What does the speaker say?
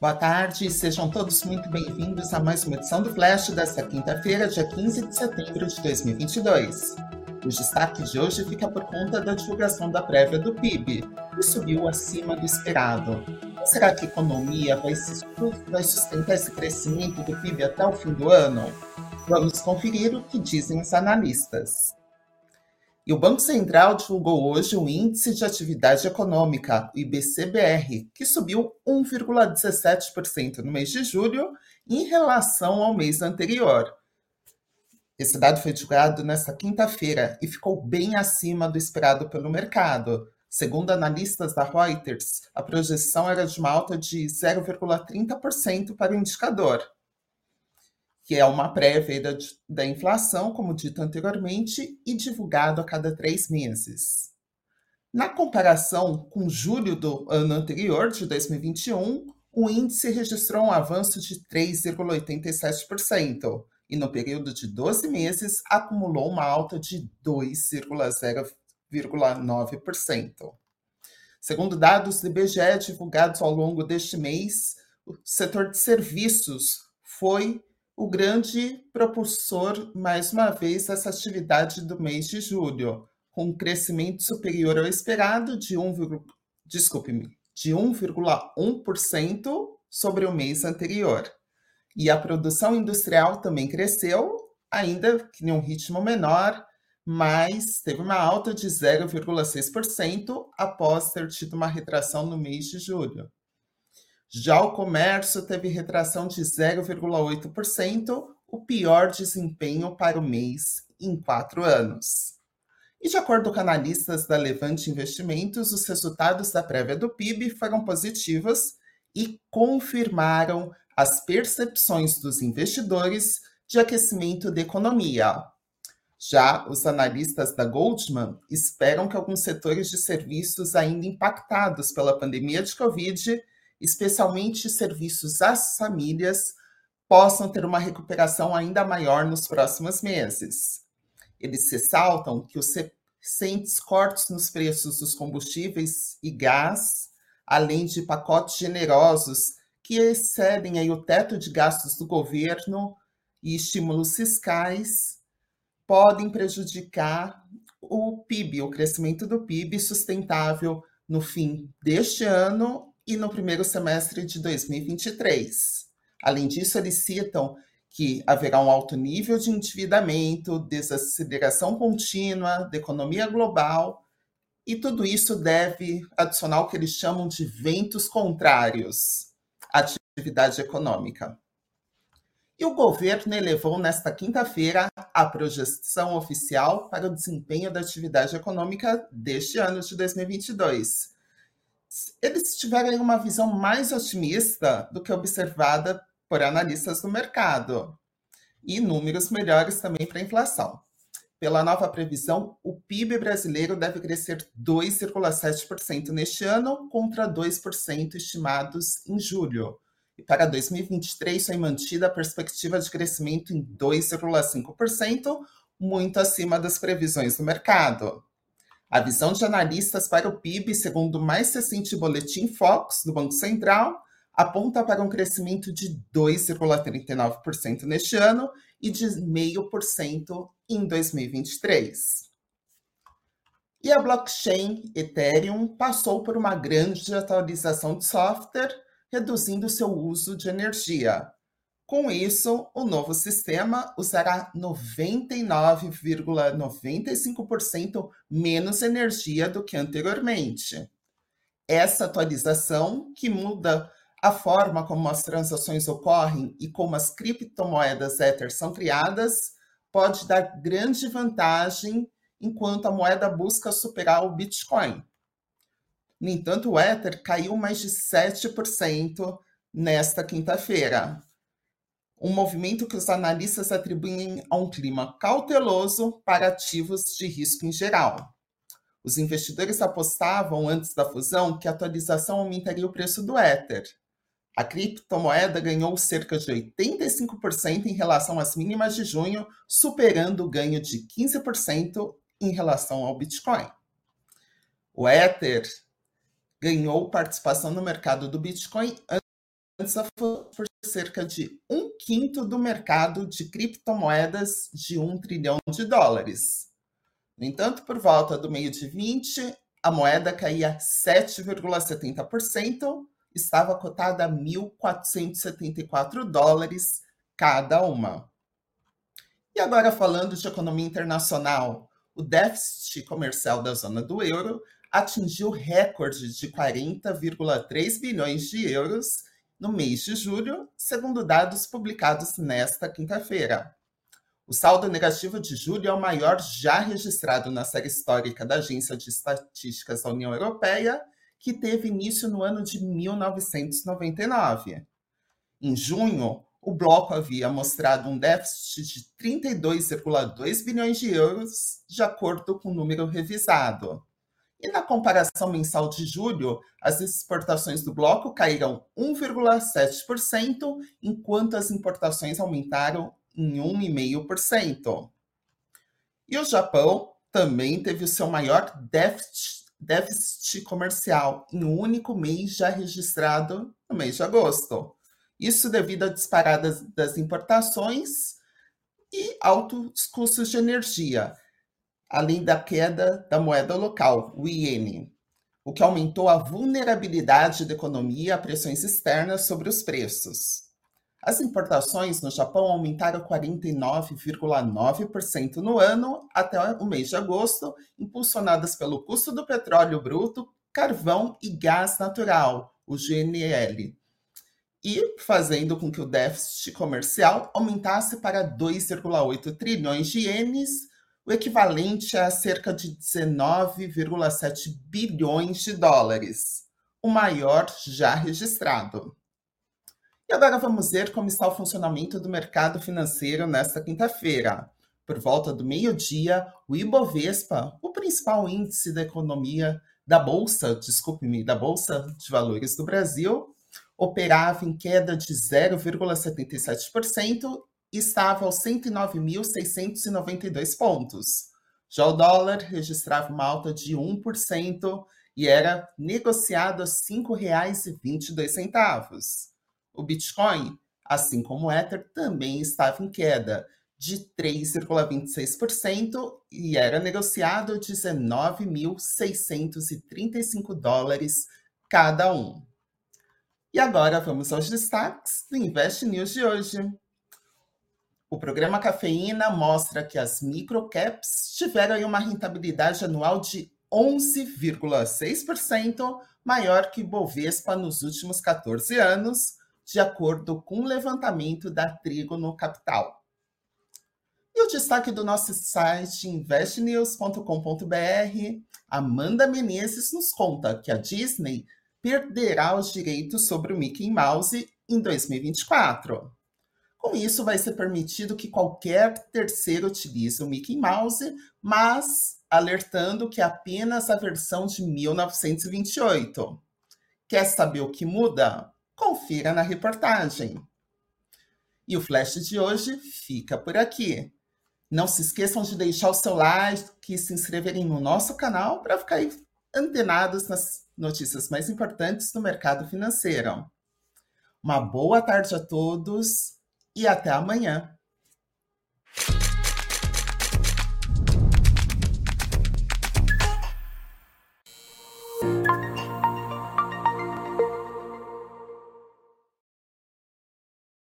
Boa tarde, sejam todos muito bem-vindos a mais uma edição do Flash desta quinta-feira, dia 15 de setembro de 2022. O destaque de hoje fica por conta da divulgação da prévia do PIB, que subiu acima do esperado. Será que a economia vai, vai sustentar esse crescimento do PIB até o fim do ano? Vamos conferir o que dizem os analistas. E o Banco Central divulgou hoje o Índice de Atividade Econômica, o IBCBR, que subiu 1,17% no mês de julho em relação ao mês anterior. Esse dado foi divulgado nesta quinta-feira e ficou bem acima do esperado pelo mercado. Segundo analistas da Reuters, a projeção era de uma alta de 0,30% para o indicador que é uma prévia da, da inflação, como dito anteriormente, e divulgado a cada três meses. Na comparação com julho do ano anterior, de 2021, o índice registrou um avanço de 3,87% e, no período de 12 meses, acumulou uma alta de 2,09%. Segundo dados do IBGE divulgados ao longo deste mês, o setor de serviços foi o grande propulsor, mais uma vez, dessa atividade do mês de julho, com um crescimento superior ao esperado de 1, desculpe-me, de 1,1% sobre o mês anterior. E a produção industrial também cresceu, ainda que em um ritmo menor, mas teve uma alta de 0,6% após ter tido uma retração no mês de julho. Já o comércio teve retração de 0,8%, o pior desempenho para o mês em quatro anos. E de acordo com analistas da Levante Investimentos, os resultados da prévia do PIB foram positivos e confirmaram as percepções dos investidores de aquecimento da economia. Já os analistas da Goldman esperam que alguns setores de serviços ainda impactados pela pandemia de Covid especialmente serviços às famílias, possam ter uma recuperação ainda maior nos próximos meses. Eles ressaltam que os recentes cortes nos preços dos combustíveis e gás, além de pacotes generosos que excedem aí o teto de gastos do governo e estímulos fiscais, podem prejudicar o PIB, o crescimento do PIB sustentável no fim deste ano e no primeiro semestre de 2023. Além disso, eles citam que haverá um alto nível de endividamento, desaceleração contínua da economia global, e tudo isso deve adicionar o que eles chamam de ventos contrários à atividade econômica. E o governo elevou nesta quinta-feira a projeção oficial para o desempenho da atividade econômica deste ano de 2022 eles tiveram uma visão mais otimista do que observada por analistas do mercado e números melhores também para a inflação. Pela nova previsão, o PIB brasileiro deve crescer 2,7% neste ano, contra 2% estimados em julho. E para 2023 foi mantida a perspectiva de crescimento em 2,5%, muito acima das previsões do mercado. A visão de analistas para o PIB, segundo o mais recente boletim Fox do Banco Central, aponta para um crescimento de 2,39% neste ano e de 0,5% em 2023. E a blockchain Ethereum passou por uma grande atualização de software, reduzindo seu uso de energia. Com isso, o novo sistema usará 99,95% menos energia do que anteriormente. Essa atualização, que muda a forma como as transações ocorrem e como as criptomoedas Ether são criadas, pode dar grande vantagem enquanto a moeda busca superar o Bitcoin. No entanto, o Ether caiu mais de 7% nesta quinta-feira, um movimento que os analistas atribuem a um clima cauteloso para ativos de risco em geral. Os investidores apostavam antes da fusão que a atualização aumentaria o preço do Ether. A criptomoeda ganhou cerca de 85% em relação às mínimas de junho, superando o ganho de 15% em relação ao Bitcoin. O Ether ganhou participação no mercado do Bitcoin por cerca de um quinto do mercado de criptomoedas de um trilhão de dólares. No entanto, por volta do meio de 20, a moeda caía 7,70%, estava cotada a 1.474 dólares cada uma. E agora, falando de economia internacional, o déficit comercial da zona do euro atingiu recorde de 40,3 bilhões de euros no mês de julho, segundo dados publicados nesta quinta-feira. O saldo negativo de julho é o maior já registrado na série histórica da Agência de Estatísticas da União Europeia, que teve início no ano de 1999. Em junho, o bloco havia mostrado um déficit de 32,2 bilhões de euros, de acordo com o número revisado. E na comparação mensal de julho, as exportações do bloco caíram 1,7%, enquanto as importações aumentaram em 1,5%. E o Japão também teve o seu maior déficit, déficit comercial em um único mês já registrado no mês de agosto. Isso devido à disparada das importações e altos custos de energia, além da queda da moeda local, o iene, o que aumentou a vulnerabilidade da economia a pressões externas sobre os preços. As importações no Japão aumentaram 49,9% no ano até o mês de agosto, impulsionadas pelo custo do petróleo bruto, carvão e gás natural, o GNL, e fazendo com que o déficit comercial aumentasse para 2,8 trilhões de ienes, o equivalente a cerca de 19,7 bilhões de dólares, o maior já registrado. E agora vamos ver como está o funcionamento do mercado financeiro nesta quinta-feira. Por volta do meio-dia, o Ibovespa, o principal índice da economia da Bolsa, desculpe-me, da Bolsa de Valores do Brasil, operava em queda de 0,77% e estava aos 109.692 pontos. Já o dólar registrava uma alta de 1% e era negociado a R$ 5,22. O Bitcoin, assim como o Ether, também estava em queda de 3,26% e era negociado a 19.635 dólares cada um. E agora vamos aos destaques do Invest News de hoje. O programa Cafeína mostra que as microcaps tiveram uma rentabilidade anual de 11,6% maior que Bovespa nos últimos 14 anos, de acordo com o levantamento da Trigo no Capital. E o destaque do nosso site investnews.com.br, Amanda Menezes nos conta que a Disney perderá os direitos sobre o Mickey Mouse em 2024. Com isso, vai ser permitido que qualquer terceiro utilize o Mickey Mouse, mas alertando que apenas a versão de 1928. Quer saber o que muda? Confira na reportagem. E o flash de hoje fica por aqui. Não se esqueçam de deixar o seu like e se inscreverem no nosso canal para ficar antenados nas notícias mais importantes do mercado financeiro. Uma boa tarde a todos e até amanhã.